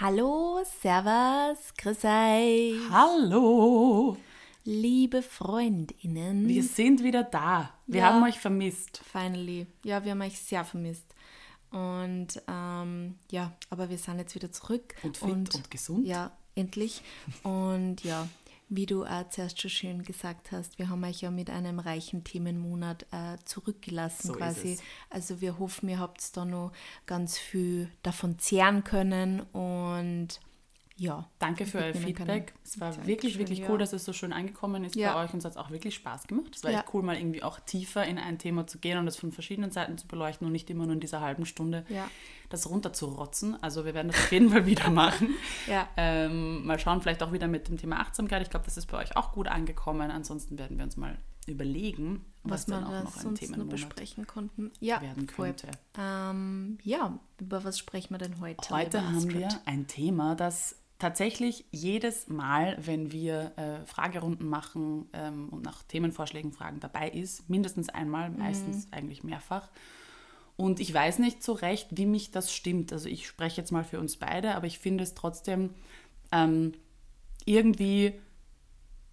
Hallo, Servus, grüß euch. Hallo. Liebe Freundinnen. Wir sind wieder da. Wir Ja. haben euch vermisst. Finally. Ja, wir haben euch sehr vermisst. Und ähm, ja, aber wir sind jetzt wieder zurück. Und fit und gesund. Ja, endlich. Und ja, wie du auch zuerst schon schön gesagt hast, wir haben euch ja mit einem reichen Themenmonat äh, zurückgelassen So quasi. Also wir hoffen, ihr habt da noch ganz viel davon zehren können und ja. Danke für euer. Feedback. Es war Dankeschön, wirklich, wirklich ja. cool, dass es so schön angekommen ist Ja. bei euch und es hat auch wirklich Spaß gemacht. Es war Ja. echt cool, mal irgendwie auch tiefer in ein Thema zu gehen und das von verschiedenen Seiten zu beleuchten und nicht immer nur in dieser halben Stunde Ja. das runterzurotzen. Also wir werden das auf jeden Fall wieder machen. Ja. Ähm, mal schauen, vielleicht auch wieder mit dem Thema Achtsamkeit. Ich glaube, das ist bei euch auch gut angekommen. Ansonsten werden wir uns mal überlegen, was, was wir dann auch noch sonst noch Themenmonat besprechen konnten. Ja, werden könnte. Ähm, ja, über was sprechen wir denn heute? Heute haben wir ein Thema, das tatsächlich jedes Mal, wenn wir äh, Fragerunden machen ähm, und nach Themenvorschlägen fragen, dabei ist. Mindestens einmal, meistens eigentlich mehrfach. Und ich weiß nicht so recht, wie mich das stimmt. Also ich spreche jetzt mal für uns beide, aber ich finde es trotzdem ähm, irgendwie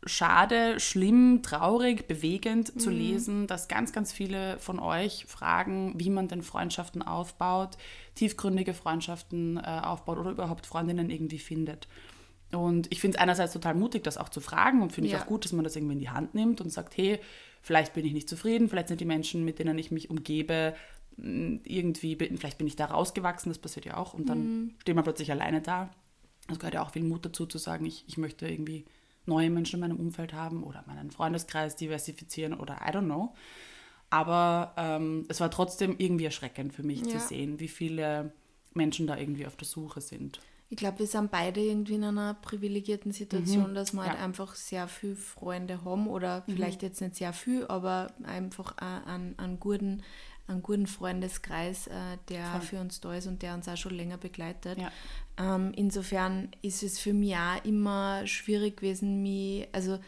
schade, schlimm, traurig, bewegend zu lesen, dass ganz, ganz viele von euch fragen, wie man denn Freundschaften aufbaut, tiefgründige Freundschaften äh, aufbaut oder überhaupt Freundinnen irgendwie findet. Und ich finde es einerseits total mutig, das auch zu fragen und finde Ja. ich auch gut, dass man das irgendwie in die Hand nimmt und sagt, hey, vielleicht bin ich nicht zufrieden, vielleicht sind die Menschen, mit denen ich mich umgebe, mh, irgendwie, vielleicht bin ich da rausgewachsen, das passiert ja auch und dann steht man plötzlich alleine da. Es gehört ja auch viel Mut dazu, zu sagen, ich, ich möchte irgendwie neue Menschen in meinem Umfeld haben oder meinen Freundeskreis diversifizieren oder I don't know. Aber ähm, es war trotzdem irgendwie erschreckend für mich Ja. zu sehen, wie viele Menschen da irgendwie auf der Suche sind. Ich glaube, wir sind beide irgendwie in einer privilegierten Situation, dass wir halt Ja. einfach sehr viel Freunde haben oder vielleicht jetzt nicht sehr viel, aber einfach einen, einen, guten, einen guten Freundeskreis, äh, der Voll. für uns da ist und der uns auch schon länger begleitet. Ja. Ähm, insofern ist es für mich auch immer schwierig gewesen, mich, also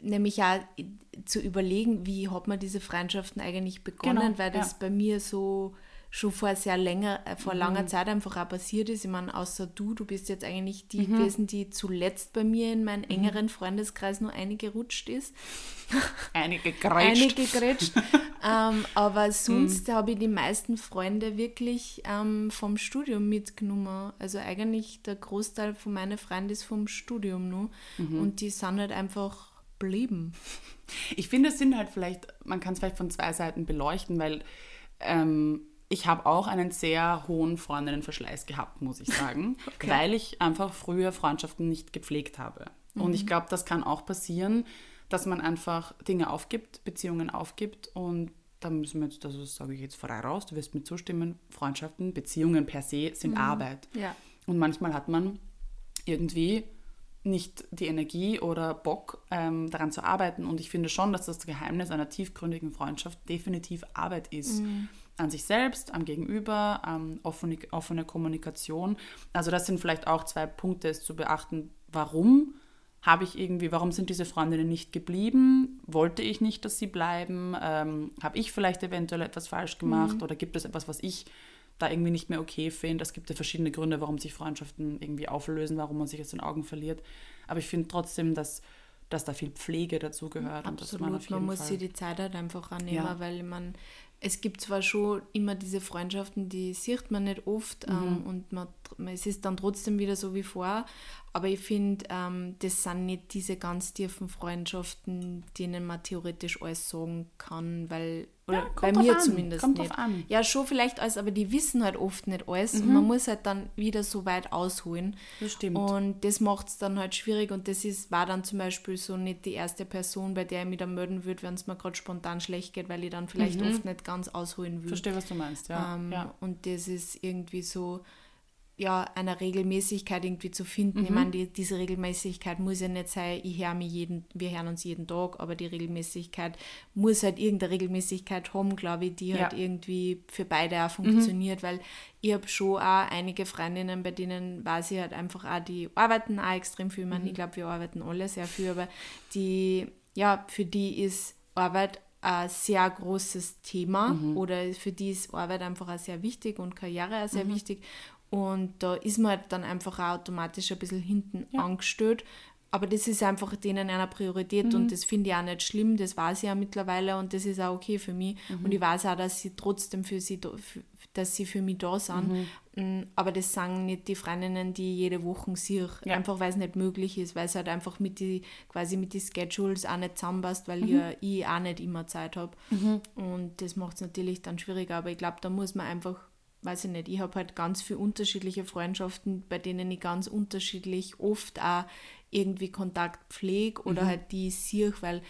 nämlich auch zu überlegen, wie hat man diese Freundschaften eigentlich begonnen, Genau, weil das ja. bei mir so schon vor sehr länger, äh, vor Mhm. langer Zeit einfach auch passiert ist. Ich meine, außer du, du bist jetzt eigentlich die Mhm. gewesen, die zuletzt bei mir in meinen engeren Freundeskreis nur eingerutscht ist. Einige gereitscht. Eingegrätscht. ähm, aber Mhm. sonst habe ich die meisten Freunde wirklich ähm, vom Studium mitgenommen. Also eigentlich der Großteil von meinen Freunden ist vom Studium nur. Mhm. Und die sind halt einfach blieben. Ich finde, es sind halt vielleicht, man kann es vielleicht von zwei Seiten beleuchten, weil ähm, ich habe auch einen sehr hohen Freundinnenverschleiß gehabt, muss ich sagen, weil ich einfach früher Freundschaften nicht gepflegt habe. Und ich glaube, das kann auch passieren, dass man einfach Dinge aufgibt, Beziehungen aufgibt und da müssen wir jetzt, das sage ich jetzt frei raus, du wirst mir zustimmen, Freundschaften, Beziehungen per se sind Arbeit. Ja. Und manchmal hat man irgendwie nicht die Energie oder Bock ähm, daran zu arbeiten. Und ich finde schon, dass das Geheimnis einer tiefgründigen Freundschaft definitiv Arbeit ist. An sich selbst, am Gegenüber, ähm, offene, offene Kommunikation. Also das sind vielleicht auch zwei Punkte, es zu beachten. Warum habe ich irgendwie, warum sind diese Freundinnen nicht geblieben? Wollte ich nicht, dass sie bleiben? Ähm, habe ich vielleicht eventuell etwas falsch gemacht? Oder gibt es etwas, was ich da irgendwie nicht mehr okay finde? Es gibt ja verschiedene Gründe, warum sich Freundschaften irgendwie auflösen, warum man sich aus den Augen verliert. Aber ich finde trotzdem, dass, dass da viel Pflege dazugehört. und dass man, auf Absolut, man muss Fall sich die Zeit halt einfach annehmen, Ja. weil man, es gibt zwar schon immer diese Freundschaften, die sieht man nicht oft Mhm. ähm, und man, man- es ist dann trotzdem wieder so wie vor, aber ich finde, ähm, das sind nicht diese ganz tiefen Freundschaften, denen man theoretisch alles sagen kann, weil, oder Ja, bei mir an, zumindest kommt nicht. drauf an. Mhm. Ja, schon vielleicht alles, aber die wissen halt oft nicht alles und man muss halt dann wieder so weit ausholen. Das stimmt. Und das macht es dann halt schwierig und das ist, war dann zum Beispiel so nicht die erste Person, bei der ich mich dann melden würde, wenn es mir gerade spontan schlecht geht, weil ich dann vielleicht oft nicht ganz ausholen will. Verstehe, was du meinst, ja. Ähm, ja. Und das ist irgendwie so, ja, einer Regelmäßigkeit irgendwie zu finden. Mhm. Ich meine, die, diese Regelmäßigkeit muss ja nicht sein, ich höre mich jeden, wir hören uns jeden Tag, aber die Regelmäßigkeit muss halt irgendeine Regelmäßigkeit haben, glaube ich, die Ja. Mhm. halt irgendwie für beide auch funktioniert, weil ich habe schon auch einige Freundinnen, bei denen weiß ich halt einfach auch, die arbeiten auch extrem viel. Ich Mhm. meine, ich glaube, wir arbeiten alle sehr viel, aber die, ja, für die ist Arbeit ein sehr großes Thema Mhm. oder für die ist Arbeit einfach auch sehr wichtig und Karriere auch Mhm. sehr wichtig. Und da ist man halt dann einfach auch automatisch ein bisschen hinten ja. angestellt. Aber das ist einfach denen einer Priorität mhm. und das finde ich auch nicht schlimm, das weiß ich ja mittlerweile und das ist auch okay für mich. Mhm. Und ich weiß auch, dass sie trotzdem für sie, dass sie für mich da sind. Mhm. Mm, aber das sagen nicht die Freundinnen, die jede Woche sehe, ja. einfach weil es nicht möglich ist, weil es halt einfach mit die, quasi mit den Schedules auch nicht zusammenpasst, weil mhm. ich, ich auch nicht immer Zeit habe. Mhm. Und das macht es natürlich dann schwieriger. Aber ich glaube, da muss man einfach weiß ich nicht, ich habe halt ganz viele unterschiedliche Freundschaften, bei denen ich ganz unterschiedlich oft auch irgendwie Kontakt pflege oder mhm. halt die sehe, weil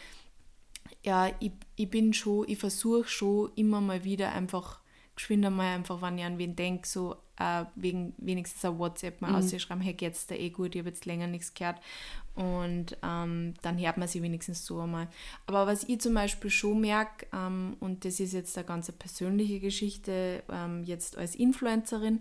ja, ich, ich bin schon, ich versuche schon immer mal wieder einfach geschwind einmal einfach, wenn ich an wen denke, so äh, wegen wenigstens ein WhatsApp mal mhm. auszuschreiben, hey, geht's da eh gut, ich habe jetzt länger nichts gehört und ähm, dann hört man sie wenigstens so einmal. Aber was ich zum Beispiel schon merke, ähm, und das ist jetzt eine ganz persönliche Geschichte, ähm, jetzt als Influencerin,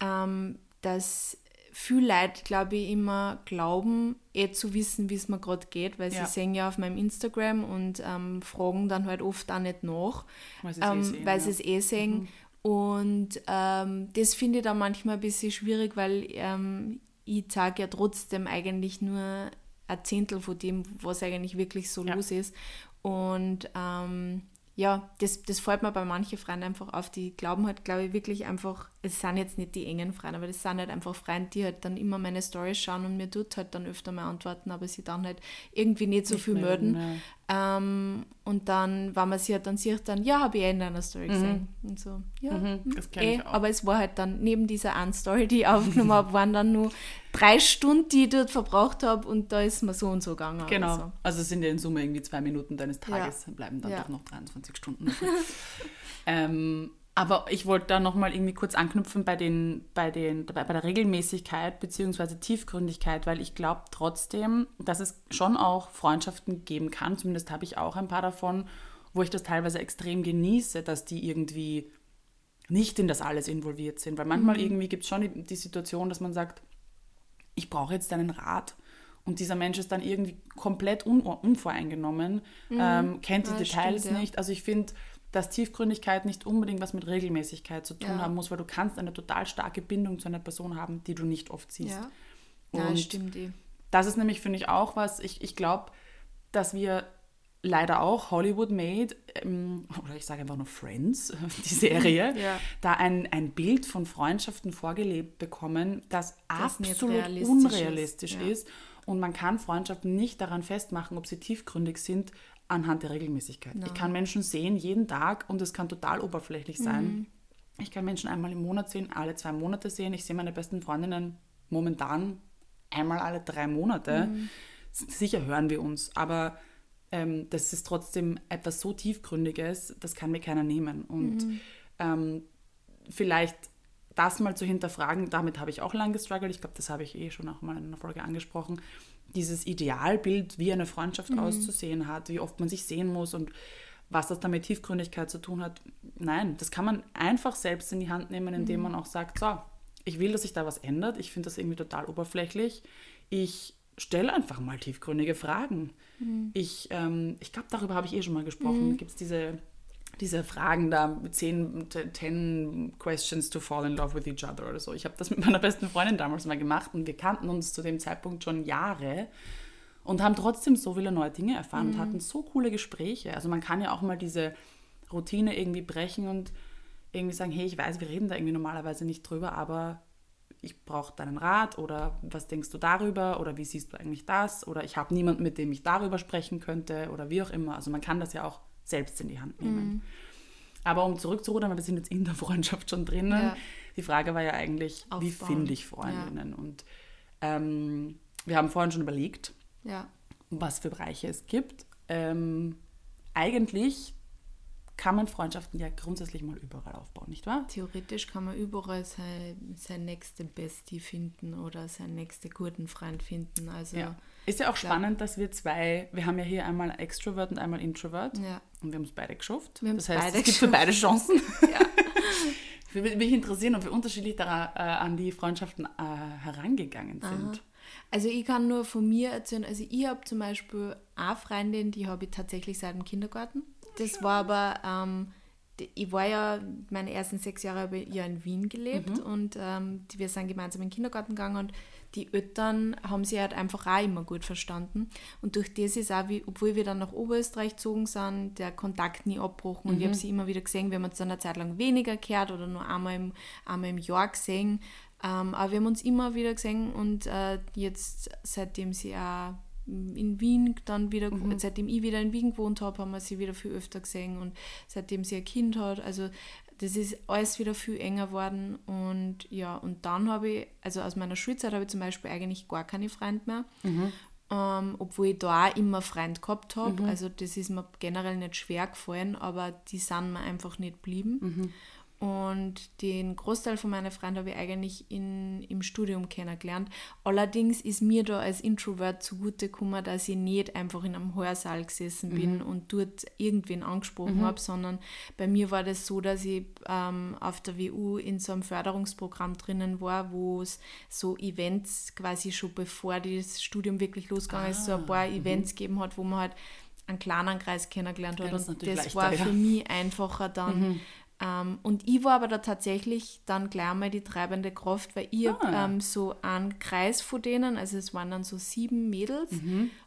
ähm, dass viele Leute, glaube ich, immer glauben, eh zu wissen, wie es mir gerade geht, weil ja. sie sehen ja auf meinem Instagram und ähm, fragen dann halt oft auch nicht nach, weil sie ähm, eh weil ja. es eh sehen. Mhm. Und ähm, das finde ich dann manchmal ein bisschen schwierig, weil ähm, ich sage ja trotzdem eigentlich nur ein Zehntel von dem, was eigentlich wirklich so ja. los ist. Und ähm, ja, das, das fällt mir bei manchen Freunden einfach auf. Die glauben halt, glaube ich, wirklich einfach, es sind jetzt nicht die engen Freunde, aber das sind halt einfach Freunde, die halt dann immer meine Stories schauen und mir tut halt dann öfter mal antworten, aber sie dann halt irgendwie nicht so nicht viel melden. Ähm, und dann, wenn man sie halt dann sieht, dann, ja, habe ich eh in deiner Story mhm. gesehen. Und so, ja, mhm, hm, das eh, aber es war halt dann neben dieser einen Story, die ich aufgenommen habe, waren dann nur drei Stunden, die ich dort verbraucht habe und da ist mir so und so gegangen. Genau, so. also sind ja in Summe irgendwie zwei Minuten deines Tages, ja. bleiben dann ja. doch noch 23 Stunden. ähm, aber ich wollte da nochmal irgendwie kurz anknüpfen bei, den, bei, den, bei, der Regelmäßigkeit bzw. Tiefgründigkeit, weil ich glaube trotzdem, dass es schon auch Freundschaften geben kann, zumindest habe ich auch ein paar davon, wo ich das teilweise extrem genieße, dass die irgendwie nicht in das alles involviert sind. Weil manchmal mhm. irgendwie gibt es schon die, die Situation, dass man sagt, ich brauche jetzt deinen Rat. Und dieser Mensch ist dann irgendwie komplett un unvoreingenommen, mhm. ähm, kennt die ja, Details stimmt, nicht. Also ich finde, dass Tiefgründigkeit nicht unbedingt was mit Regelmäßigkeit zu tun ja. haben muss, weil du kannst eine total starke Bindung zu einer Person haben, die du nicht oft siehst. Ja, ja Und stimmt. Eh. Das ist nämlich, finde ich, auch was, ich, ich glaube, dass wir leider auch Hollywood Made, ähm, oder ich sage einfach nur Friends, die Serie, ja. da ein, ein Bild von Freundschaften vorgelebt bekommen, das, das absolut unrealistisch ist. ist. Und man kann Freundschaften nicht daran festmachen, ob sie tiefgründig sind, anhand der Regelmäßigkeit. No. Ich kann Menschen sehen jeden Tag und es kann total oberflächlich sein. Mhm. Ich kann Menschen einmal im Monat sehen, alle zwei Monate sehen. Ich sehe meine besten Freundinnen momentan einmal alle drei Monate. Mhm. Sicher hören wir uns, aber ähm, das ist trotzdem etwas so tiefgründiges, das kann mir keiner nehmen. Und mhm. ähm, vielleicht das mal zu hinterfragen, damit habe ich auch lange gestruggelt. Ich glaube, das habe ich eh schon auch mal in einer Folge angesprochen dieses Idealbild, wie eine Freundschaft mhm. auszusehen hat, wie oft man sich sehen muss und was das dann mit Tiefgründigkeit zu tun hat. Nein, das kann man einfach selbst in die Hand nehmen, indem mhm. man auch sagt, so, ich will, dass sich da was ändert. Ich finde das irgendwie total oberflächlich. Ich stelle einfach mal tiefgründige Fragen. Mhm. Ich, ähm, ich glaube, darüber habe ich eh schon mal gesprochen. Mhm. Gibt es diese diese Fragen da, mit 10, 10 Questions to fall in love with each other oder so. Ich habe das mit meiner besten Freundin damals mal gemacht und wir kannten uns zu dem Zeitpunkt schon Jahre und haben trotzdem so viele neue Dinge erfahren mhm. und hatten so coole Gespräche. Also man kann ja auch mal diese Routine irgendwie brechen und irgendwie sagen, hey, ich weiß, wir reden da irgendwie normalerweise nicht drüber, aber ich brauche deinen Rat oder was denkst du darüber oder wie siehst du eigentlich das oder ich habe niemanden, mit dem ich darüber sprechen könnte oder wie auch immer. Also man kann das ja auch selbst in die Hand nehmen. Mhm. Aber um zurückzurudern, weil wir sind jetzt in der Freundschaft schon drinnen, ja. die Frage war ja eigentlich, Aufbauen. wie finde ich Freundinnen? Ja. Und ähm, wir haben vorhin schon überlegt, ja. was für Bereiche es gibt. Ähm, eigentlich kann man Freundschaften ja grundsätzlich mal überall aufbauen, nicht wahr? Theoretisch kann man überall sein, sein nächste Bestie finden oder seinen nächsten guten Freund finden. Also ja. Ist ja auch spannend, dass wir zwei, wir haben ja hier einmal Extrovert und einmal Introvert ja. und wir haben es beide geschafft. Wir das heißt, es gibt für beide Chancen. Ja. Würde mich interessieren, ob wir unterschiedlich daran, äh, an die Freundschaften äh, herangegangen sind. Aha. Also ich kann nur von mir erzählen, also ich habe zum Beispiel eine Freundin, die habe ich tatsächlich seit dem Kindergarten. Das war aber ähm, ich war ja, meine ersten sechs Jahre habe ich ja in Wien gelebt Mhm. und ähm, wir sind gemeinsam in den Kindergarten gegangen und die Eltern haben sich halt einfach auch immer gut verstanden. Und durch das ist auch, wie, obwohl wir dann nach Oberösterreich gezogen sind, der Kontakt nie abgebrochen. Und ich habe sie immer wieder gesehen, wir haben uns dann eine Zeit lang weniger gehört oder nur einmal im, einmal im Jahr gesehen. Ähm, aber wir haben uns immer wieder gesehen und äh, jetzt, seitdem sie auch in Wien dann wieder, seitdem ich wieder in Wien gewohnt habe, haben wir sie wieder viel öfter gesehen und seitdem sie ein Kind hat, also das ist alles wieder viel enger geworden und ja, und dann habe ich, also aus meiner Schulzeit habe ich zum Beispiel eigentlich gar keine Freunde mehr, ähm, obwohl ich da auch immer Freunde gehabt habe, also das ist mir generell nicht schwer gefallen, aber die sind mir einfach nicht geblieben. Und den Großteil von meinen Freunden habe ich eigentlich in, im Studium kennengelernt. Allerdings ist mir da als Introvert zugute gekommen, dass ich nicht einfach in einem Hörsaal gesessen bin und dort irgendwen angesprochen habe, sondern bei mir war das so, dass ich ähm, auf der WU in so einem Förderungsprogramm drinnen war, wo es so Events quasi schon bevor das Studium wirklich losgegangen ist, so ein paar Events gegeben hat, wo man halt einen kleinen Kreis kennengelernt hat. Ja, das und das war leichter, für ja. mich einfacher dann. Ähm, und ich war aber da tatsächlich dann gleich mal die treibende Kraft, weil ich Ah. ähm, so einen Kreis von denen, also es waren dann so sieben Mädels,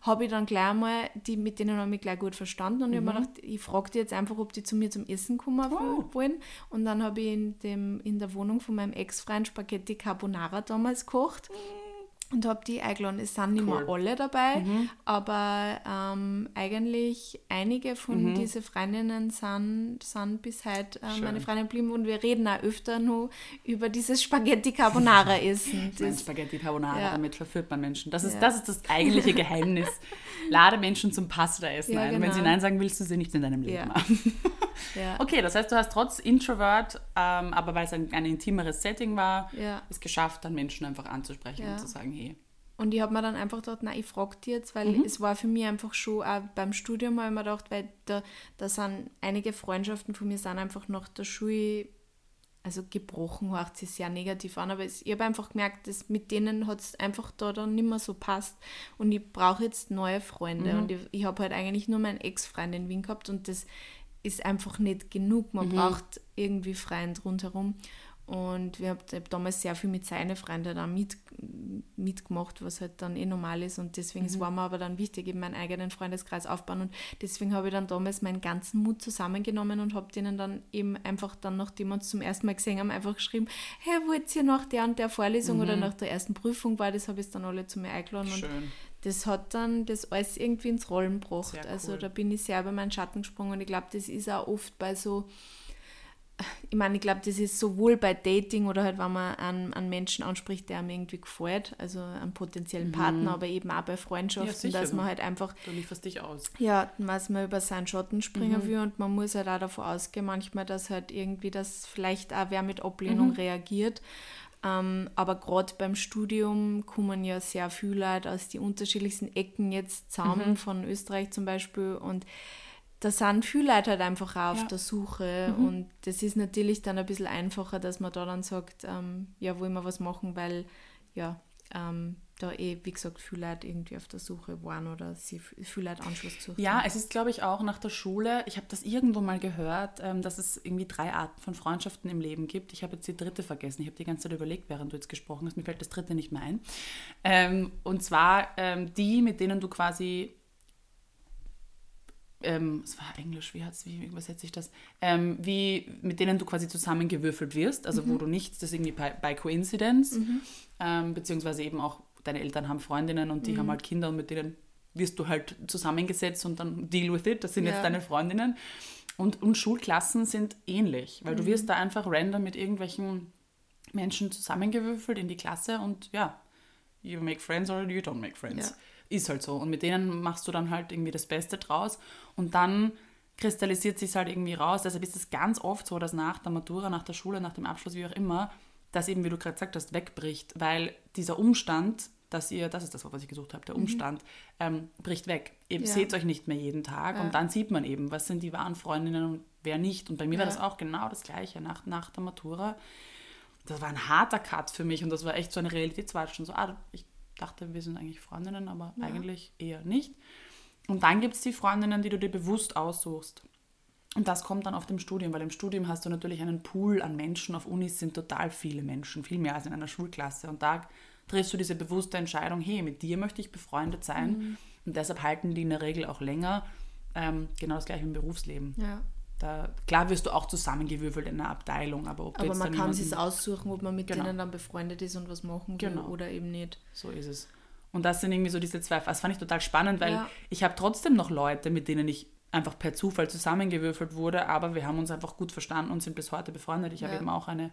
habe ich dann gleich mal, die, mit denen habe ich mich gleich gut verstanden und ich habe mir gedacht, ich frage die jetzt einfach, ob die zu mir zum Essen kommen Oh. wollen. Und dann habe ich in, dem, in der Wohnung von meinem Ex-Freund Spaghetti Carbonara damals gekocht und habe die eingeladen. Es sind nicht mehr alle dabei, aber ähm, eigentlich einige von diesen Freundinnen sind, sind bis heute äh, meine Freundinnen geblieben und wir reden auch öfter nur über dieses Spaghetti Carbonara essen. Spaghetti Carbonara, Ja. damit verführt man Menschen. Das ist, Ja. das ist das eigentliche Geheimnis. Lade Menschen zum Pasta-Essen Ja, ein. Und wenn sie genau. Nein sagen, willst du sie nicht in deinem Leben haben. Okay, das heißt, du hast trotz Introvert, ähm, aber weil es ein, ein intimeres Setting war, es geschafft, dann Menschen einfach anzusprechen und zu sagen, Und ich habe mir dann einfach gedacht, nein, ich frage die jetzt, weil Mhm. es war für mich einfach schon, auch beim Studium habe ich mir gedacht, weil da, da sind einige Freundschaften von mir sind einfach nach der Schule, also gebrochen, hört sich sehr negativ an, aber es, ich habe einfach gemerkt, dass mit denen hat es einfach da dann nicht mehr so passt und ich brauche jetzt neue Freunde Mhm. und ich, ich habe halt eigentlich nur meinen Ex-Freund in Wien gehabt und das ist einfach nicht genug, man braucht irgendwie Freunde rundherum. Und wir haben hab damals sehr viel mit seinen Freunden dann mit, mitgemacht, was halt dann eh normal ist. Und deswegen es war mir aber dann wichtig, eben meinen eigenen Freundeskreis aufbauen. Und deswegen habe ich dann damals meinen ganzen Mut zusammengenommen und habe denen dann eben einfach dann, nachdem wir uns zum ersten Mal gesehen haben, einfach geschrieben, hey, wollt ihr nach der und der Vorlesung oder nach der ersten Prüfung war, das habe ich dann alle zu mir eingeladen. Und schön. das hat dann das alles irgendwie ins Rollen gebracht. Also cool. da bin ich sehr über meinen Schatten gesprungen und ich glaube, das ist auch oft bei so, ich meine, ich glaube, das ist sowohl bei Dating oder halt, wenn man einen, einen Menschen anspricht, der einem irgendwie gefällt, also einen potenziellen Partner, aber eben auch bei Freundschaften, sicher. dass man halt einfach Du lieferst dich aus. ja, was man über seinen Schatten springen will und man muss halt auch davon ausgehen, manchmal, dass halt irgendwie das vielleicht auch wer mit Ablehnung reagiert. Ähm, aber gerade beim Studium kommen ja sehr viele Leute aus die unterschiedlichsten Ecken jetzt zusammen, von Österreich zum Beispiel und da sind viele Leute halt einfach auch auf Ja. der Suche und das ist natürlich dann ein bisschen einfacher, dass man da dann sagt, ähm, ja, wollen wir was machen, weil ja, ähm, da eh, wie gesagt, viele Leute irgendwie auf der Suche waren oder sie viele Leute Anschluss gesucht Ja, es ist, glaube ich, auch nach der Schule, ich habe das irgendwo mal gehört, ähm, dass es irgendwie drei Arten von Freundschaften im Leben gibt. Ich habe jetzt die dritte vergessen. Ich habe die ganze Zeit überlegt, während du jetzt gesprochen hast. Mir fällt das dritte nicht mehr ein. Ähm, und zwar ähm, die, mit denen du quasi ähm, es war Englisch, wie, hat's, wie übersetze ich das? Ähm, wie, mit denen du quasi zusammengewürfelt wirst, also wo du nicht, das ist irgendwie by, by coincidence, ähm, beziehungsweise eben auch deine Eltern haben Freundinnen und die haben halt Kinder und mit denen wirst du halt zusammengesetzt und dann deal with it, das sind Ja. jetzt deine Freundinnen. Und, und Schulklassen sind ähnlich, weil du wirst da einfach random mit irgendwelchen Menschen zusammengewürfelt in die Klasse und ja, you make friends or you don't make friends. Ja. Ist halt so. Und mit denen machst du dann halt irgendwie das Beste draus. Und dann kristallisiert sich halt irgendwie raus. Deshalb ist es ganz oft so, dass nach der Matura, nach der Schule, nach dem Abschluss, wie auch immer, das eben, wie du gerade gesagt hast, wegbricht. Weil dieser Umstand, dass ihr, das ist das, was ich gesucht habe, der Umstand, ähm, bricht weg. Ihr Ja. seht euch nicht mehr jeden Tag Ja. und dann sieht man eben, was sind die wahren Freundinnen und wer nicht. Und bei mir war Ja. das auch genau das Gleiche nach, nach der Matura das war ein harter Cut für mich und das war echt so eine Realitätswahl schon so, ah, ich dachte, wir sind eigentlich Freundinnen, aber eigentlich eher nicht. Und dann gibt es die Freundinnen, die du dir bewusst aussuchst. Und das kommt dann auf dem Studium, weil im Studium hast du natürlich einen Pool an Menschen. Auf Unis sind total viele Menschen, viel mehr als in einer Schulklasse. Und da triffst du diese bewusste Entscheidung, hey, mit dir möchte ich befreundet sein. Mhm. Und deshalb halten die in der Regel auch länger. Ähm, genau das gleiche im Berufsleben. Ja. Da, klar wirst du auch zusammengewürfelt in einer Abteilung, aber ob Aber man kann sich aussuchen, ob man mit genau. denen dann befreundet ist und was machen will genau. oder eben nicht. So ist es. Und das sind irgendwie so diese zwei, das fand ich total spannend, weil ja. ich habe trotzdem noch Leute, mit denen ich einfach per Zufall zusammengewürfelt wurde, aber wir haben uns einfach gut verstanden und sind bis heute befreundet. Ich ja. habe eben auch eine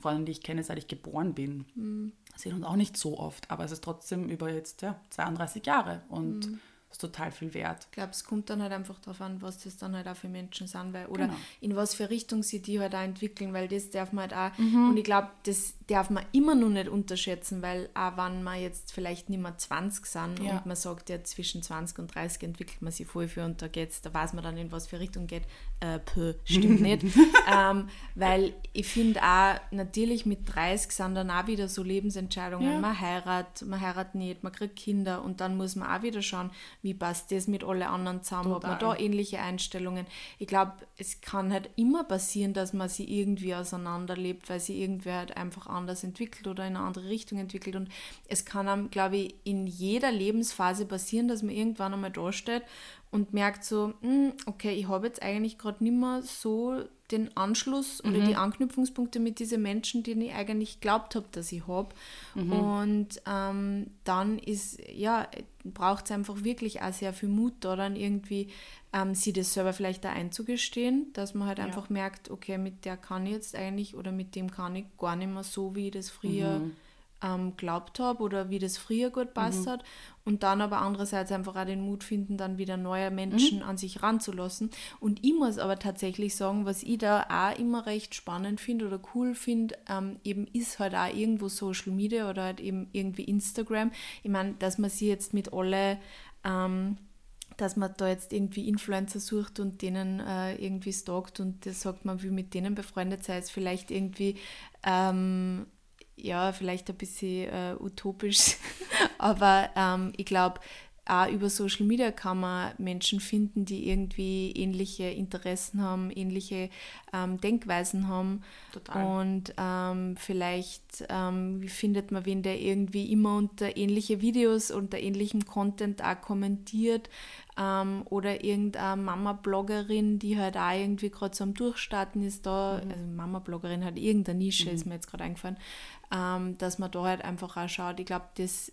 Freundin, die ich kenne, seit ich geboren bin. Mhm. Sehen uns auch nicht so oft, aber es ist trotzdem über jetzt ja, 32 Jahre und mhm ist total viel wert. Ich glaube, es kommt dann halt einfach darauf an, was das dann halt auch für Menschen sind, weil, oder genau. in was für Richtung sie die halt auch entwickeln, weil das darf man halt auch, mhm. und ich glaube, das darf man immer noch nicht unterschätzen, weil auch wenn man jetzt vielleicht nicht mehr 20 sind ja. und man sagt, ja, zwischen 20 und 30 entwickelt man sich voll für und da geht's, da weiß man dann, in was für Richtung geht, äh, pö, stimmt nicht, ähm, weil ich finde auch, natürlich mit 30 sind dann auch wieder so Lebensentscheidungen, ja. man heiratet, man heiratet nicht, man kriegt Kinder und dann muss man auch wieder schauen, wie passt das mit allen anderen zusammen, Total. hat man da ähnliche Einstellungen. Ich glaube, es kann halt immer passieren, dass man sich irgendwie auseinanderlebt, weil sich irgendwer halt einfach anders entwickelt oder in eine andere Richtung entwickelt. Und es kann einem, glaube ich, in jeder Lebensphase passieren, dass man irgendwann einmal da steht und merkt so, hm, okay, ich habe jetzt eigentlich gerade nicht mehr so den Anschluss oder mhm. die Anknüpfungspunkte mit diesen Menschen, die ich eigentlich glaubt habe, dass ich habe. Mhm. Und ähm, dann ist, ja, braucht es einfach wirklich auch sehr viel Mut, da dann irgendwie ähm, sie das selber vielleicht da einzugestehen, dass man halt ja. einfach merkt, okay, mit der kann ich jetzt eigentlich oder mit dem kann ich gar nicht mehr so, wie ich das früher mhm ähm, glaubt habe oder wie das früher gut passt mhm. hat und dann aber andererseits einfach auch den Mut finden, dann wieder neue Menschen mhm. an sich ranzulassen. Und ich muss aber tatsächlich sagen, was ich da auch immer recht spannend finde oder cool finde, ähm, eben ist halt auch irgendwo Social Media oder halt eben irgendwie Instagram. Ich meine, dass man sie jetzt mit alle ähm, dass man da jetzt irgendwie Influencer sucht und denen äh, irgendwie stalkt und das sagt, man will mit denen befreundet sein, ist vielleicht irgendwie ähm, ja, vielleicht ein bisschen äh, utopisch, aber ähm, ich glaube, auch über Social Media kann man Menschen finden, die irgendwie ähnliche Interessen haben, ähnliche ähm, Denkweisen haben. Total. Und ähm, vielleicht ähm, findet man wen, der irgendwie immer unter ähnliche Videos, unter ähnlichem Content auch kommentiert. Ähm, oder irgendeine Mama-Bloggerin, die halt auch irgendwie gerade so am Durchstarten ist da. Mhm. Also Mama-Bloggerin hat irgendeine Nische, mhm. ist mir jetzt gerade eingefallen ähm, dass man da halt einfach auch schaut. Ich glaube, das,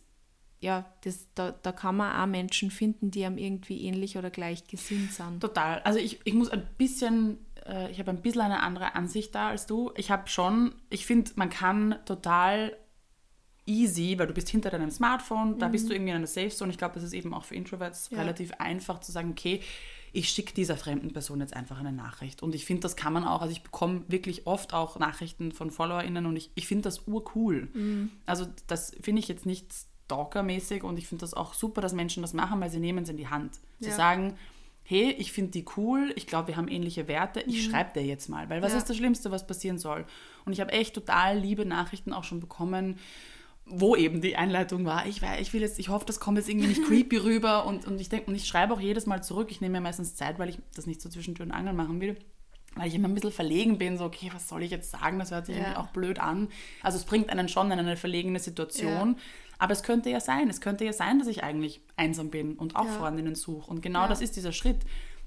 ja, das, da, da kann man auch Menschen finden, die einem irgendwie ähnlich oder gleich gesinnt sind. Total. Also ich, ich muss ein bisschen, äh, ich habe ein bisschen eine andere Ansicht da als du. Ich habe schon, ich finde, man kann total easy, weil du bist hinter deinem Smartphone, da bist du mhm. irgendwie in einer Safe Zone. Ich glaube, das ist eben auch für Introverts ja. relativ einfach zu sagen, okay, ich schicke dieser fremden Person jetzt einfach eine Nachricht. Und ich finde, das kann man auch, also ich bekomme wirklich oft auch Nachrichten von FollowerInnen und ich, ich finde das urcool. Mhm. Also das finde ich jetzt nicht stalkermäßig und ich finde das auch super, dass Menschen das machen, weil sie nehmen es in die Hand. Sie ja. sagen, hey, ich finde die cool, ich glaube, wir haben ähnliche Werte, ich mhm. schreibe dir jetzt mal, weil was ja. ist das Schlimmste, was passieren soll? Und ich habe echt total liebe Nachrichten auch schon bekommen, wo eben die Einleitung war, ich, ich will jetzt, ich hoffe, das kommt jetzt irgendwie nicht creepy rüber und, und ich denke, und ich schreibe auch jedes Mal zurück, ich nehme mir meistens Zeit, weil ich das nicht so zwischen Tür und Angeln machen will, weil ich immer ein bisschen verlegen bin, so, okay, was soll ich jetzt sagen, das hört sich ja. irgendwie auch blöd an. Also es bringt einen schon in eine verlegene Situation, ja. aber es könnte ja sein, es könnte ja sein, dass ich eigentlich einsam bin und auch ja. Freundinnen suche und genau das ist dieser Schritt.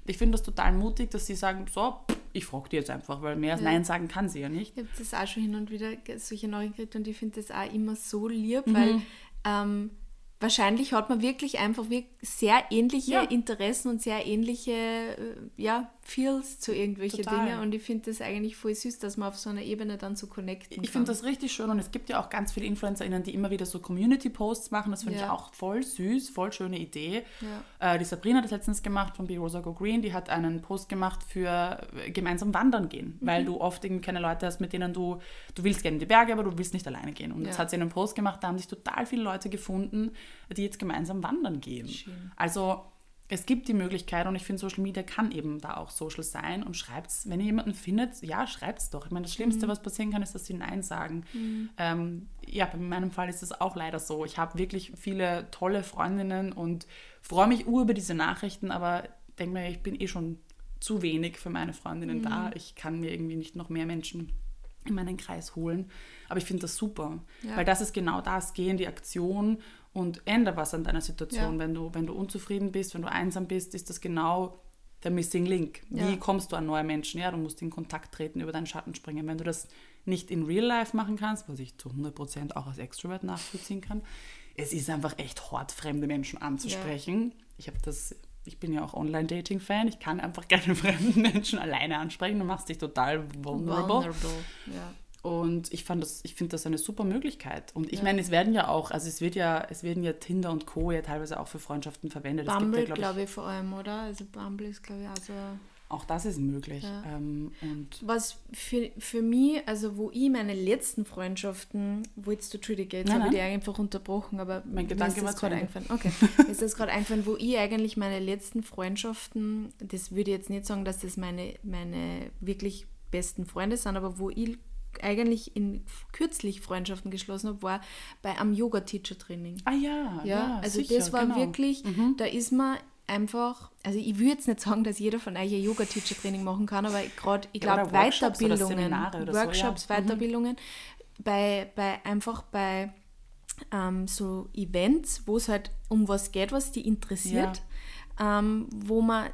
Ich finde das total mutig, dass sie sagen, so, ich frage die jetzt einfach, weil mehr als ja. Nein sagen kann sie ja nicht. Ich habe das auch schon hin und wieder solche Nachrichten gekriegt und ich finde das auch immer so lieb, mhm. weil ähm, wahrscheinlich hat man wirklich einfach sehr ähnliche ja. Interessen und sehr ähnliche äh, ja, Feels zu irgendwelchen Dingen und ich finde das eigentlich voll süß, dass man auf so einer Ebene dann so connecten Ich finde das richtig schön und es gibt ja auch ganz viele InfluencerInnen, die immer wieder so Community-Posts machen, das finde ja. ich auch voll süß, voll schöne Idee. Ja. Äh, die Sabrina hat das letztens gemacht von Be Rosa Go Green, die hat einen Post gemacht für äh, gemeinsam wandern gehen, mhm. weil du oft irgendwie keine Leute hast, mit denen du, du willst gerne in die Berge, aber du willst nicht alleine gehen und jetzt hat sie einen Post gemacht, da haben sich total viele Leute gefunden, die jetzt gemeinsam wandern gehen. Schön. Also es gibt die Möglichkeit und ich finde, Social Media kann eben da auch social sein und schreibt es, wenn ihr jemanden findet, ja, schreibt es doch. Ich meine, das Schlimmste, mhm. was passieren kann, ist, dass sie Nein sagen. Mhm. Ähm, ja, bei meinem Fall ist es auch leider so. Ich habe wirklich viele tolle Freundinnen und freue mich ur über diese Nachrichten, aber denke mir, ich bin eh schon zu wenig für meine Freundinnen mhm. da. Ich kann mir irgendwie nicht noch mehr Menschen in meinen Kreis holen. Aber ich finde das super, ja. weil das ist genau das, geh in die Aktion und ändere was an deiner Situation. Ja. Wenn, du, wenn du unzufrieden bist, wenn du einsam bist, ist das genau der Missing Link. Wie ja. kommst du an neue Menschen? Ja, du musst in Kontakt treten, über deinen Schatten springen. Wenn du das nicht in Real Life machen kannst, was ich zu 100% auch als Extrovert nachvollziehen kann, es ist einfach echt hart, fremde Menschen anzusprechen. Ich habe das ich bin ja auch Online-Dating-Fan, ich kann einfach gerne fremden Menschen alleine ansprechen. Du machst dich total vulnerable. vulnerable ja. Und ich fand das, ich finde das eine super Möglichkeit. Und ich ja. meine, es werden ja auch, also es wird ja, es werden ja Tinder und Co. ja teilweise auch für Freundschaften verwendet. Bumble, ja, glaube glaub ich, vor allem, oder? Also Bumble ist, glaube ich, also auch das ist möglich. Ja. Ähm, und Was für, für mich, also wo ich meine letzten Freundschaften, wo jetzt du Entschuldige, jetzt habe ich die einfach unterbrochen, aber mein Gedanke war gerade eingefallen. Okay, ist das gerade eingefallen, wo ich eigentlich meine letzten Freundschaften, das würde ich jetzt nicht sagen, dass das meine, meine wirklich besten Freunde sind, aber wo ich eigentlich in kürzlich Freundschaften geschlossen habe, war bei einem Yoga-Teacher-Training. Ah ja, ja. ja also sicher, das war genau. wirklich, mhm. da ist man einfach, also ich würde jetzt nicht sagen, dass jeder von euch ein Yoga-Teacher-Training machen kann, aber gerade, ich glaube, ja, Weiterbildungen, oder Workshops, so, ja. Mhm. Weiterbildungen, mhm. bei, bei einfach bei ähm, so Events, wo es halt um was geht, was die interessiert, ähm, wo man,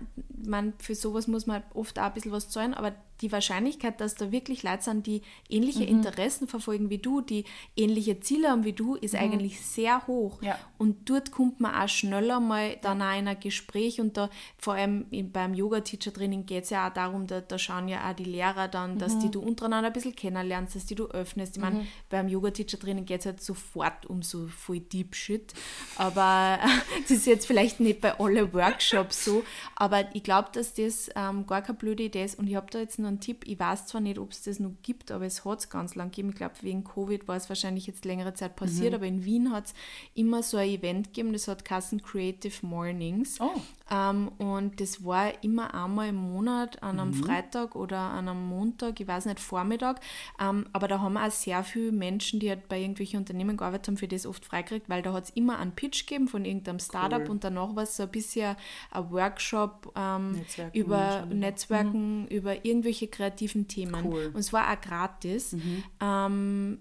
man, für sowas muss man oft auch ein bisschen was zahlen, aber die Wahrscheinlichkeit, dass da wirklich Leute sind, die ähnliche mhm. Interessen verfolgen wie du, die ähnliche Ziele haben wie du, ist mhm. eigentlich sehr hoch. Ja. Und dort kommt man auch schneller mal dann auch in ein Gespräch und da vor allem beim Yoga-Teacher-Training geht es ja auch darum, da, da schauen ja auch die Lehrer dann, dass mhm. die du untereinander ein bisschen kennenlernst, dass die du öffnest. Ich meine, mhm. beim Yoga-Teacher-Training geht es halt sofort um so voll Deep Shit, aber das ist jetzt vielleicht nicht bei allen Workshops so, aber ich glaube, dass das ähm, gar keine blöde Idee ist und ich habe da jetzt noch einen Tipp. Ich weiß zwar nicht, ob es das noch gibt, aber es hat es ganz lang gegeben. Ich glaube, wegen Covid war es wahrscheinlich jetzt längere Zeit passiert, mhm. aber in Wien hat es immer so ein Event gegeben, das hat Kassen Creative Mornings. Oh. Ähm, und das war immer einmal im Monat, an einem mhm. Freitag oder an einem Montag, ich weiß nicht, Vormittag. Ähm, aber da haben auch sehr viele Menschen, die halt bei irgendwelchen Unternehmen gearbeitet haben, für das oft freigekriegt, weil da hat es immer einen Pitch gegeben von irgendeinem Startup cool. und danach war es so ein bisschen ein Workshop ähm, Netzwerken über Netzwerken, mhm. über irgendwelche kreativen Themen. Cool. Und es war auch gratis. Mhm.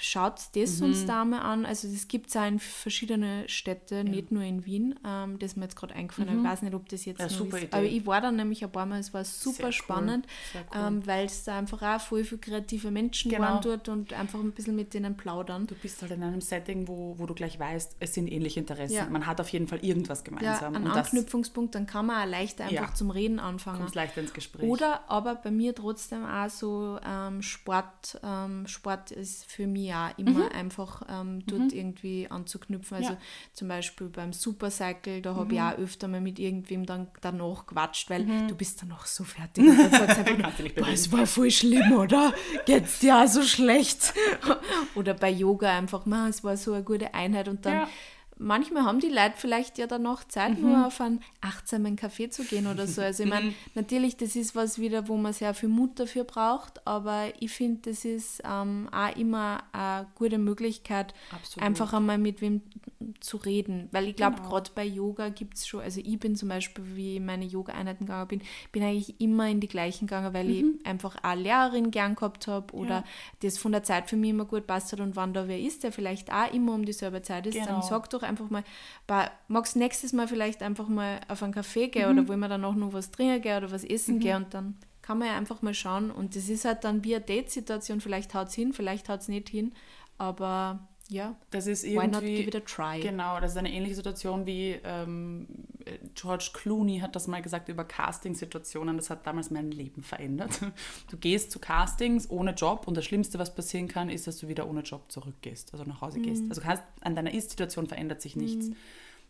Schaut das mhm. uns da mal an. Also das gibt es auch in verschiedenen Städten, ja. nicht nur in Wien. Ähm, das ist mir jetzt gerade eingefallen. Mhm. Ich weiß nicht, ob das jetzt ja, ist. Idee. Aber ich war dann nämlich ein paar Mal, es war super Sehr spannend, cool. cool. ähm, weil es da einfach auch voll viele kreative Menschen genau. waren dort und einfach ein bisschen mit denen plaudern. Du bist halt in einem Setting, wo, wo du gleich weißt, es sind ähnliche Interessen. Ja. Man hat auf jeden Fall irgendwas gemeinsam. Ja, einen Anknüpfungspunkt, dann kann man auch leichter einfach zum Reden anfangen. Kommst leichter ins Gespräch. Oder aber bei mir trotzdem auch so ähm, Sport, ähm, Sport ist für mich auch immer mhm. einfach ähm, dort mhm. irgendwie anzuknüpfen. Also ja. zum Beispiel beim Supercycle, da habe mhm. ich auch öfter mal mit irgendwem dann danach gequatscht, weil mhm. du bist dann noch so fertig. Und dann sagst einfach, es war voll schlimm, oder? Geht's dir auch so schlecht? oder bei Yoga einfach, man, es war so eine gute Einheit und dann ja manchmal haben die Leute vielleicht ja dann noch Zeit, mhm. nur auf einen achtsamen Kaffee zu gehen oder so. Also ich meine, natürlich, das ist was wieder, wo man sehr viel Mut dafür braucht, aber ich finde, das ist ähm, auch immer eine gute Möglichkeit, Absolut. einfach einmal mit wem zu reden. Weil ich glaube, genau. gerade bei Yoga gibt es schon, also ich bin zum Beispiel, wie ich meine Yoga-Einheiten gegangen bin, bin eigentlich immer in die gleichen gegangen, weil mhm. ich einfach eine Lehrerin gern gehabt habe oder ja. das von der Zeit für mich immer gut passt hat und wann da wer ist, der vielleicht auch immer um dieselbe Zeit ist, genau. dann sag doch einfach mal, magst nächstes Mal vielleicht einfach mal auf einen Kaffee gehen mhm. oder wollen wir dann auch noch was trinken gehen oder was essen mhm. gehen und dann kann man ja einfach mal schauen und das ist halt dann wie eine Date-Situation, vielleicht haut es hin, vielleicht haut es nicht hin, aber ja, das ist irgendwie, why not give it a try? Genau, das ist eine ähnliche Situation wie ähm, George Clooney hat das mal gesagt über Casting-Situationen. Das hat damals mein Leben verändert. Du gehst zu Castings ohne Job und das Schlimmste, was passieren kann, ist, dass du wieder ohne Job zurückgehst, also nach Hause mhm. gehst. Also kannst, an deiner Ist-Situation verändert sich nichts. Mhm.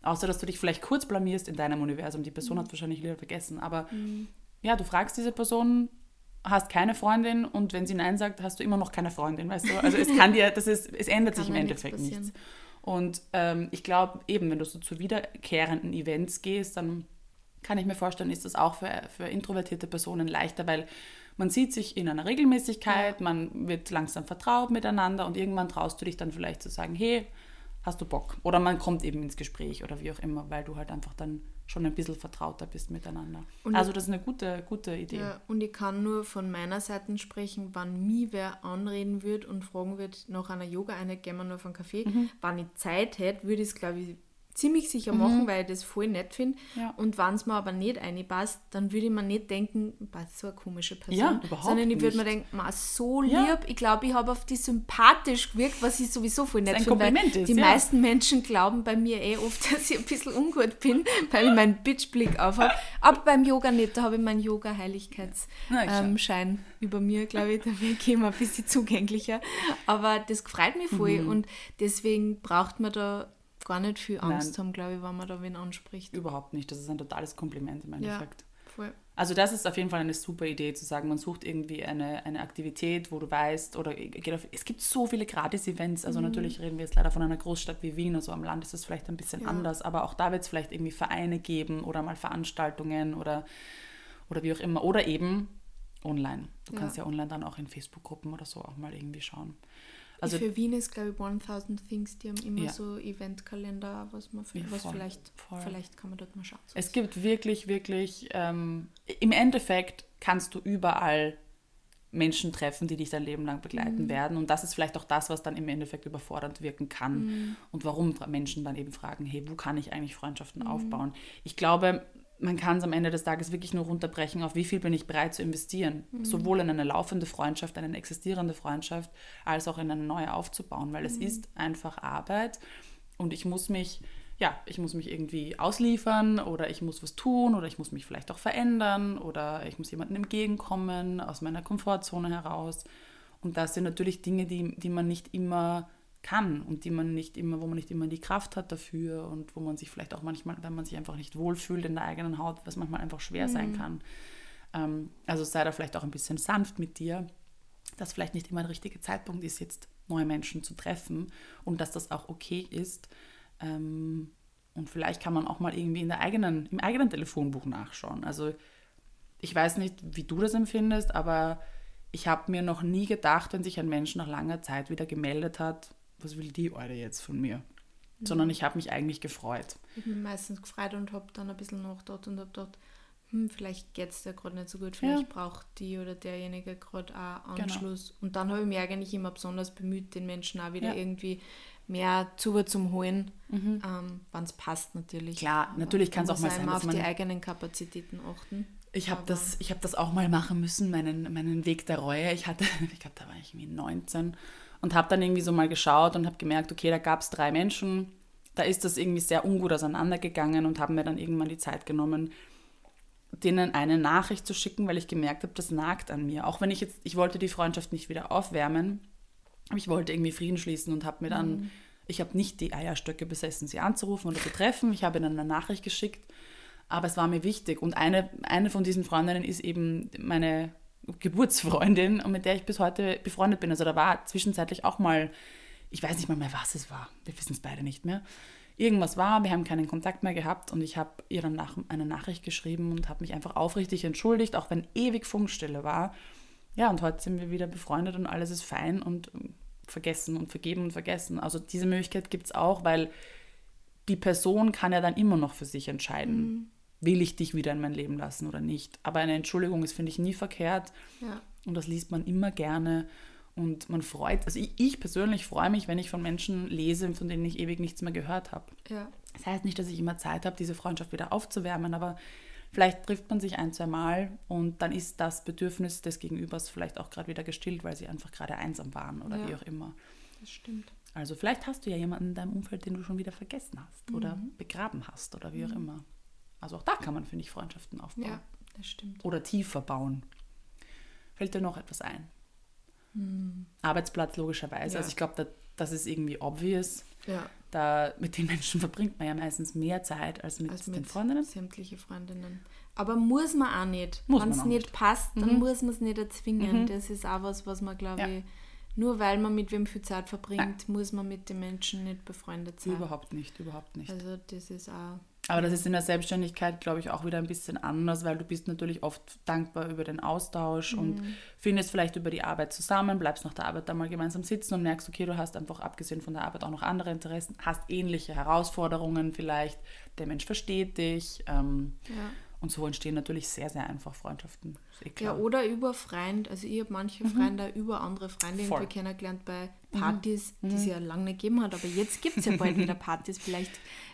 Außer, dass du dich vielleicht kurz blamierst in deinem Universum. Die Person mhm. hat wahrscheinlich wieder vergessen. Aber mhm. ja, du fragst diese Person, hast keine Freundin und wenn sie Nein sagt, hast du immer noch keine Freundin, weißt du? Also es kann dir, das ist, es ändert sich im Endeffekt nichts. nichts. Und ähm, ich glaube eben, wenn du so zu wiederkehrenden Events gehst, dann kann ich mir vorstellen, ist das auch für, für introvertierte Personen leichter, weil man sieht sich in einer Regelmäßigkeit, ja. man wird langsam vertraut miteinander und irgendwann traust du dich dann vielleicht zu sagen, hey, hast du Bock? Oder man kommt eben ins Gespräch oder wie auch immer, weil du halt einfach dann schon ein bisschen vertrauter bist miteinander. Und also das ist eine gute, gute Idee. Ja, und ich kann nur von meiner Seite sprechen, wann mich wer anreden wird und fragen wird nach einer Yoga-Einheit, gehen wir nur auf einen Kaffee. Mhm. Wann ich Zeit hätte, würde ich es, glaube ich, ziemlich sicher mhm. machen, weil ich das voll nett finde. Ja. Und wenn es mir aber nicht reinpasst, dann würde ich mir nicht denken, passt so eine komische Person. Ja, überhaupt sondern ich würde mir denken, ma, so lieb. Ja. Ich glaube, ich habe auf die sympathisch gewirkt, was ich sowieso voll nett finde. Die ja. meisten Menschen glauben bei mir eh oft, dass ich ein bisschen ungut bin, weil ich meinen Bitchblick aufhabe. Aber beim Yoga nicht, da habe ich meinen Yoga-Heiligkeitsschein ähm, über mir, glaube ich. Da bin ich immer ein bisschen zugänglicher. Aber das freut mich voll mhm. und deswegen braucht man da gar nicht viel Angst Nein. haben, glaube ich, wenn man da wen anspricht. Überhaupt nicht. Das ist ein totales Kompliment im Endeffekt. Ja, voll. Also das ist auf jeden Fall eine super Idee, zu sagen, man sucht irgendwie eine, eine Aktivität, wo du weißt, oder geht auf, es gibt so viele Gratis-Events, also mhm. natürlich reden wir jetzt leider von einer Großstadt wie Wien, also am Land ist das vielleicht ein bisschen ja. anders, aber auch da wird es vielleicht irgendwie Vereine geben oder mal Veranstaltungen oder, oder wie auch immer, oder eben online. Du ja. kannst ja online dann auch in Facebook-Gruppen oder so auch mal irgendwie schauen. Also für Wien ist, glaube ich, 1000 Things, die haben immer ja. so Eventkalender, was man ja, was vielleicht, voll. vielleicht kann man dort mal schauen. Es gibt wirklich, wirklich, ähm, im Endeffekt kannst du überall Menschen treffen, die dich dein Leben lang begleiten mhm. werden. Und das ist vielleicht auch das, was dann im Endeffekt überfordernd wirken kann. Mhm. Und warum Menschen dann eben fragen, hey, wo kann ich eigentlich Freundschaften mhm. aufbauen? Ich glaube, man kann es am Ende des Tages wirklich nur runterbrechen, auf wie viel bin ich bereit zu investieren. Mhm. Sowohl in eine laufende Freundschaft, eine existierende Freundschaft, als auch in eine neue aufzubauen, weil mhm. es ist einfach Arbeit und ich muss mich, ja, ich muss mich irgendwie ausliefern oder ich muss was tun oder ich muss mich vielleicht auch verändern oder ich muss jemandem entgegenkommen aus meiner Komfortzone heraus. Und das sind natürlich Dinge, die, die man nicht immer kann und die man nicht immer, wo man nicht immer die Kraft hat dafür und wo man sich vielleicht auch manchmal, wenn man sich einfach nicht wohlfühlt in der eigenen Haut, was manchmal einfach schwer mhm. sein kann. Ähm, also sei da vielleicht auch ein bisschen sanft mit dir, dass vielleicht nicht immer der richtige Zeitpunkt ist, jetzt neue Menschen zu treffen und dass das auch okay ist. Ähm, und vielleicht kann man auch mal irgendwie in der eigenen, im eigenen Telefonbuch nachschauen. Also ich weiß nicht, wie du das empfindest, aber ich habe mir noch nie gedacht, wenn sich ein Mensch nach langer Zeit wieder gemeldet hat, was will die Eure jetzt von mir? Mhm. Sondern ich habe mich eigentlich gefreut. Ich habe mich meistens gefreut und habe dann ein bisschen nachgedacht und habe gedacht, hm, vielleicht geht es dir gerade nicht so gut, vielleicht ja. braucht die oder derjenige gerade auch genau. Anschluss. Genau. Und dann habe ich mich eigentlich immer besonders bemüht, den Menschen auch wieder ja. irgendwie mehr zu zum holen, mhm. ähm, wann es passt natürlich. Klar, natürlich kann es auch mal sein, dass man auf die eigenen Kapazitäten achten. Ich habe das, hab das auch mal machen müssen, meinen, meinen Weg der Reue. Ich hatte, ich glaube, da war ich irgendwie 19 und habe dann irgendwie so mal geschaut und habe gemerkt, okay, da gab es drei Menschen, da ist das irgendwie sehr ungut auseinandergegangen und habe mir dann irgendwann die Zeit genommen, denen eine Nachricht zu schicken, weil ich gemerkt habe, das nagt an mir. Auch wenn ich jetzt, ich wollte die Freundschaft nicht wieder aufwärmen, ich wollte irgendwie Frieden schließen und habe mir dann, mhm. ich habe nicht die Eierstöcke besessen, sie anzurufen oder zu treffen. Ich habe ihnen eine Nachricht geschickt, aber es war mir wichtig. Und eine, eine von diesen Freundinnen ist eben meine Geburtsfreundin und mit der ich bis heute befreundet bin. Also da war zwischenzeitlich auch mal, ich weiß nicht mal mehr, was es war. Wir wissen es beide nicht mehr. Irgendwas war, wir haben keinen Kontakt mehr gehabt und ich habe ihr dann nach, eine Nachricht geschrieben und habe mich einfach aufrichtig entschuldigt, auch wenn ewig Funkstille war. Ja, und heute sind wir wieder befreundet und alles ist fein und vergessen und vergeben und vergessen. Also diese Möglichkeit gibt es auch, weil die Person kann ja dann immer noch für sich entscheiden. Mhm will ich dich wieder in mein Leben lassen oder nicht. Aber eine Entschuldigung ist, finde ich, nie verkehrt. Ja. Und das liest man immer gerne. Und man freut, also ich, ich, persönlich freue mich, wenn ich von Menschen lese, von denen ich ewig nichts mehr gehört habe. Ja. Das heißt nicht, dass ich immer Zeit habe, diese Freundschaft wieder aufzuwärmen, aber vielleicht trifft man sich ein, zwei Mal und dann ist das Bedürfnis des Gegenübers vielleicht auch gerade wieder gestillt, weil sie einfach gerade einsam waren oder ja. wie auch immer. Das stimmt. Also vielleicht hast du ja jemanden in deinem Umfeld, den du schon wieder vergessen hast mhm. oder begraben hast oder wie auch mhm. immer. Also auch da kann man, finde ich, Freundschaften aufbauen. Ja, das stimmt. Oder tiefer bauen. Fällt dir noch etwas ein? Hm. Arbeitsplatz logischerweise. Ja. Also ich glaube, da, das ist irgendwie obvious. Ja. Da mit den Menschen verbringt man ja meistens mehr Zeit als mit, als mit den Freundinnen. Sämtliche Freundinnen. Aber muss man auch nicht. Wenn es nicht passt, dann mhm. muss man es nicht erzwingen. Mhm. Das ist auch was, was man, glaube ja. ich, nur weil man mit wem viel Zeit verbringt, Nein. muss man mit den Menschen nicht befreundet sein. Überhaupt nicht, überhaupt nicht. Also das ist auch Aber das ist in der Selbstständigkeit, glaube ich, auch wieder ein bisschen anders, weil du bist natürlich oft dankbar über den Austausch mhm. und findest vielleicht über die Arbeit zusammen, bleibst nach der Arbeit da mal gemeinsam sitzen und merkst, okay, du hast einfach abgesehen von der Arbeit auch noch andere Interessen, hast ähnliche Herausforderungen vielleicht, der Mensch versteht dich. Ähm, ja. Und so entstehen natürlich sehr, sehr einfach Freundschaften. Eh ja, oder über Freund. Also ich habe manche mhm. Freunde über andere Freunde irgendwie kennengelernt bei mhm. Partys, mhm. die es ja lange nicht gegeben hat. Aber jetzt gibt es ja bald wieder Partys. Vielleicht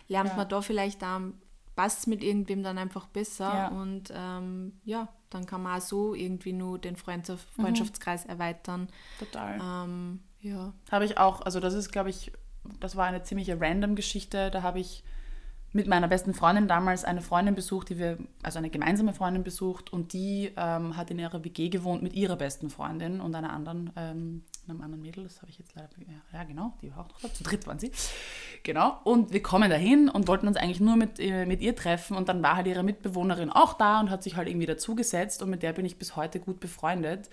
lernt ja. man da vielleicht auch, passt es mit irgendwem dann einfach besser. Ja. Und ähm, ja, dann kann man auch so irgendwie nur den Freundschaft mhm. Freundschaftskreis erweitern. Total. Ähm, ja. Habe ich auch, also das ist, glaube ich, das war eine ziemliche random Geschichte. Da habe ich mit meiner besten Freundin damals eine Freundin besucht, die wir, also eine gemeinsame Freundin besucht und die ähm, hat in ihrer WG gewohnt mit ihrer besten Freundin und einer anderen, ähm, einem anderen Mädel, das habe ich jetzt leider, ja, genau, die war auch noch da, zu dritt waren sie. Genau, und wir kommen dahin und wollten uns eigentlich nur mit, äh, mit ihr treffen und dann war halt ihre Mitbewohnerin auch da und hat sich halt irgendwie dazugesetzt und mit der bin ich bis heute gut befreundet.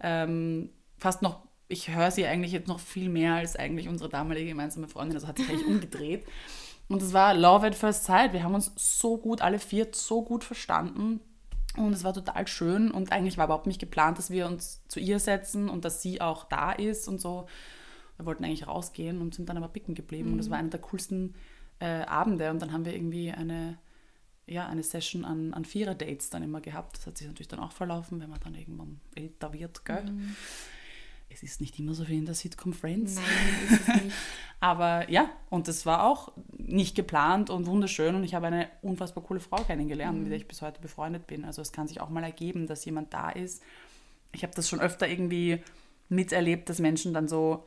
Ähm, fast noch ich höre sie eigentlich jetzt noch viel mehr als eigentlich unsere damalige gemeinsame Freundin. Also hat sich eigentlich umgedreht. Und es war Love at First Sight. Wir haben uns so gut, alle vier, so gut verstanden. Und es war total schön. Und eigentlich war überhaupt nicht geplant, dass wir uns zu ihr setzen und dass sie auch da ist und so. Wir wollten eigentlich rausgehen und sind dann aber picken geblieben. Mhm. Und es war einer der coolsten äh, Abende. Und dann haben wir irgendwie eine, ja, eine Session an, an Vierer-Dates dann immer gehabt. Das hat sich natürlich dann auch verlaufen, wenn man dann irgendwann älter wird, gell? Mhm es ist nicht immer so wie in der Sitcom Friends. Nein. Aber ja, und das war auch nicht geplant und wunderschön und ich habe eine unfassbar coole Frau kennengelernt, mhm. mit der ich bis heute befreundet bin. Also es kann sich auch mal ergeben, dass jemand da ist. Ich habe das schon öfter irgendwie miterlebt, dass Menschen dann so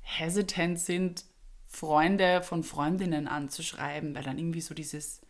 hesitant sind, Freunde von Freundinnen anzuschreiben, weil dann irgendwie so dieses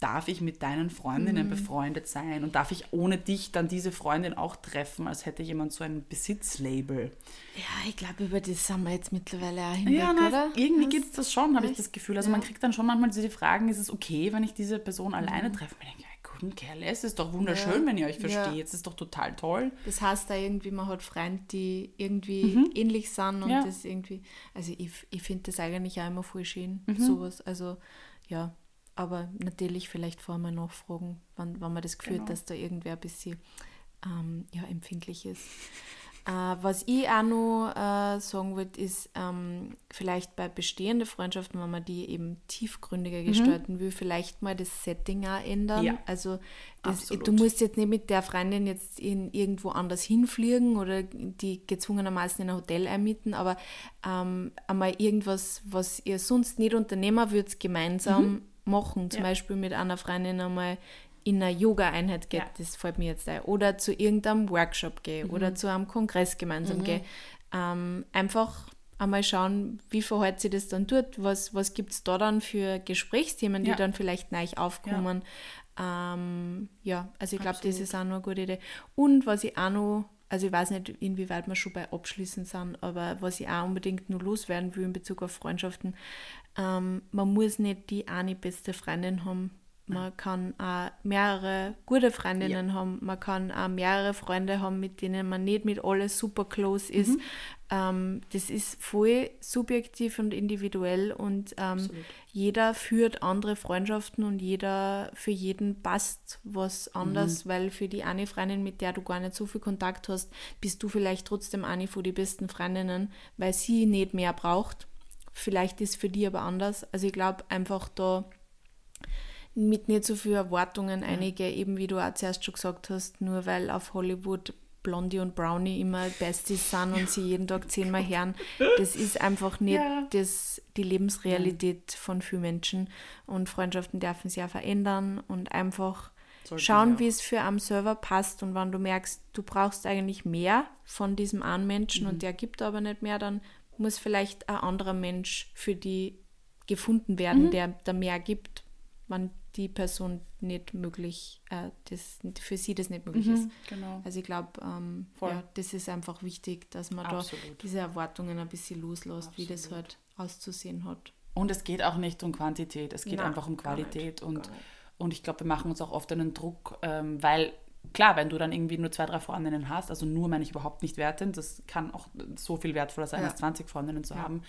darf ich mit deinen Freundinnen mhm. befreundet sein und darf ich ohne dich dann diese Freundin auch treffen, als hätte jemand so ein Besitzlabel. Ja, ich glaube, über das haben wir jetzt mittlerweile auch hinweg, ja, na, oder? Irgendwie gibt es das schon, habe ich das Gefühl. Also ja. man kriegt dann schon manchmal diese Fragen, ist es okay, wenn ich diese Person alleine mhm. treffe? Ich denke, ja, Kerl, es ist doch wunderschön, ja. wenn ihr euch versteht. Ja. Es ist doch total toll. Das heißt da irgendwie, man hat Freunde, die irgendwie mhm. ähnlich sind und das irgendwie, also ich, ich finde das eigentlich auch immer voll schön, mhm. sowas. Also ja, aber natürlich vielleicht vorher mal nachfragen, wann, wann man das Gefühl genau. hat, dass da irgendwer ein bisschen ähm, ja, empfindlich ist. Äh, was ich auch noch äh, sagen würde, ist ähm, vielleicht bei bestehenden Freundschaften, wenn man die eben tiefgründiger mhm. gestalten will, vielleicht mal das Setting auch ändern. Ja. Also das, du musst jetzt nicht mit der Freundin jetzt in irgendwo anders hinfliegen oder die gezwungenermaßen in ein Hotel einmieten, aber ähm, einmal irgendwas, was ihr sonst nicht unternehmen würdet, gemeinsam mhm machen, zum ja. Beispiel mit einer Freundin einmal in eine Yoga-Einheit geht, ja. das fällt mir jetzt ein, oder zu irgendeinem Workshop gehen mhm. oder zu einem Kongress gemeinsam mhm. gehen. Ähm, einfach einmal schauen, wie verhält sich das dann dort, was, was gibt es da dann für Gesprächsthemen, die ja. dann vielleicht neu aufkommen. Ja, ähm, ja also ich glaube, das ist auch noch eine gute Idee. Und was ich auch noch also ich weiß nicht, inwieweit wir schon bei Abschließen sind, aber was ich auch unbedingt nur loswerden will in Bezug auf Freundschaften, ähm, man muss nicht die eine beste Freundin haben. Man kann auch mehrere gute Freundinnen ja. haben. Man kann auch mehrere Freunde haben, mit denen man nicht mit alles super close ist. Mhm. Ähm, das ist voll subjektiv und individuell und ähm, jeder führt andere Freundschaften und jeder für jeden passt was anders, mhm. weil für die eine Freundin, mit der du gar nicht so viel Kontakt hast, bist du vielleicht trotzdem eine von den besten Freundinnen, weil sie nicht mehr braucht Vielleicht ist für die aber anders. Also ich glaube einfach da mit nicht so viel Erwartungen einige, eben wie du auch zuerst schon gesagt hast, nur weil auf Hollywood Blondie und Brownie immer Besties sind und sie jeden Tag zehnmal hören. Das ist einfach nicht ja. das, die Lebensrealität von vielen Menschen. Und Freundschaften dürfen sich ja verändern und einfach Sollte schauen, wie es für am Server passt. Und wenn du merkst, du brauchst eigentlich mehr von diesem einen Menschen mhm. und der gibt aber nicht mehr, dann muss vielleicht ein anderer Mensch für die gefunden werden, mhm. der da mehr gibt, wenn die Person nicht möglich, äh, das, für sie das nicht möglich mhm, ist. Genau. Also ich glaube, ähm, ja, das ist einfach wichtig, dass man Absolut. da diese Erwartungen ein bisschen loslässt, Absolut. wie das halt auszusehen hat. Und es geht auch nicht um Quantität, es geht Nein, einfach um Qualität. Und, und ich glaube, wir machen uns auch oft einen Druck, ähm, weil klar, wenn du dann irgendwie nur zwei, drei Freundinnen hast, also nur meine ich überhaupt nicht wertend, das kann auch so viel wertvoller sein, ja. als 20 Freundinnen zu ja. haben.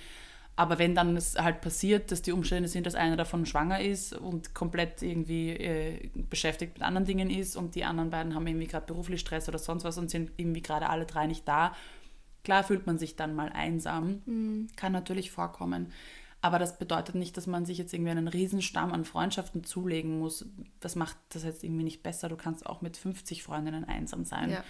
Aber wenn dann es halt passiert, dass die Umstände sind, dass einer davon schwanger ist und komplett irgendwie äh, beschäftigt mit anderen Dingen ist und die anderen beiden haben irgendwie gerade beruflich Stress oder sonst was und sind irgendwie gerade alle drei nicht da, klar fühlt man sich dann mal einsam. Mhm. Kann natürlich vorkommen. Aber das bedeutet nicht, dass man sich jetzt irgendwie einen Riesenstamm an Freundschaften zulegen muss. Das macht das jetzt irgendwie nicht besser. Du kannst auch mit 50 Freundinnen einsam sein. Ja.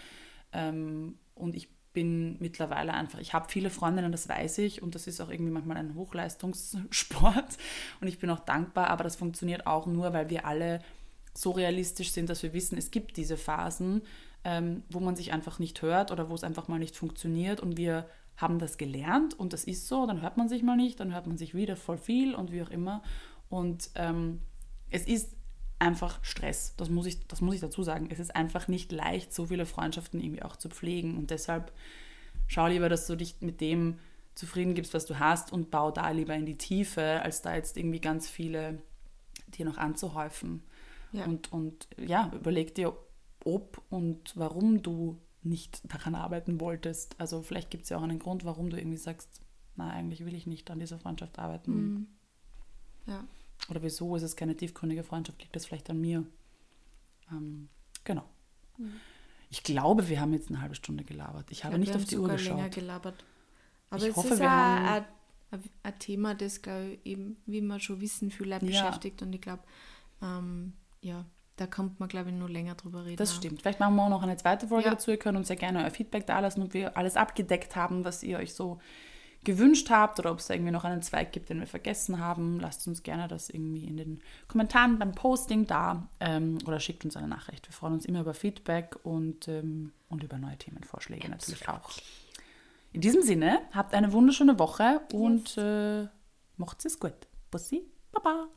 Ähm, und ich bin mittlerweile einfach, ich habe viele Freundinnen, das weiß ich, und das ist auch irgendwie manchmal ein Hochleistungssport. Und ich bin auch dankbar, aber das funktioniert auch nur, weil wir alle so realistisch sind, dass wir wissen, es gibt diese Phasen, ähm, wo man sich einfach nicht hört oder wo es einfach mal nicht funktioniert. Und wir haben das gelernt und das ist so, dann hört man sich mal nicht, dann hört man sich wieder voll viel und wie auch immer. Und ähm, es ist einfach Stress. Das muss, ich, das muss ich dazu sagen. Es ist einfach nicht leicht, so viele Freundschaften irgendwie auch zu pflegen. Und deshalb schau lieber, dass du dich mit dem zufrieden gibst, was du hast und bau da lieber in die Tiefe, als da jetzt irgendwie ganz viele dir noch anzuhäufen. Ja. Und, und ja, überleg dir, ob und warum du nicht daran arbeiten wolltest. Also vielleicht gibt es ja auch einen Grund, warum du irgendwie sagst, na, eigentlich will ich nicht an dieser Freundschaft arbeiten. Mhm. Ja. Oder wieso ist es keine tiefgründige Freundschaft? Liegt das vielleicht an mir? Ähm, genau. Mhm. Ich glaube, wir haben jetzt eine halbe Stunde gelabert. Ich habe ja, nicht auf die Uhr geschaut. länger gelabert. Aber ich es hoffe, ist wir haben ein, ein Thema, das, glaube ich, eben, wie wir schon wissen, viele Leute ja. beschäftigt. Und ich glaube, ähm, ja, da kommt man, glaube ich, nur länger drüber reden. Das stimmt. Vielleicht machen wir auch noch eine zweite Folge ja. dazu. Ihr könnt uns ja gerne euer Feedback da lassen, ob wir alles abgedeckt haben, was ihr euch so gewünscht habt oder ob es da irgendwie noch einen Zweig gibt, den wir vergessen haben, lasst uns gerne das irgendwie in den Kommentaren beim Posting da ähm, oder schickt uns eine Nachricht. Wir freuen uns immer über Feedback und, ähm, und über neue Themenvorschläge Absolut. natürlich auch. In diesem Sinne, habt eine wunderschöne Woche und yes. äh, macht's es gut. Bussi, Baba.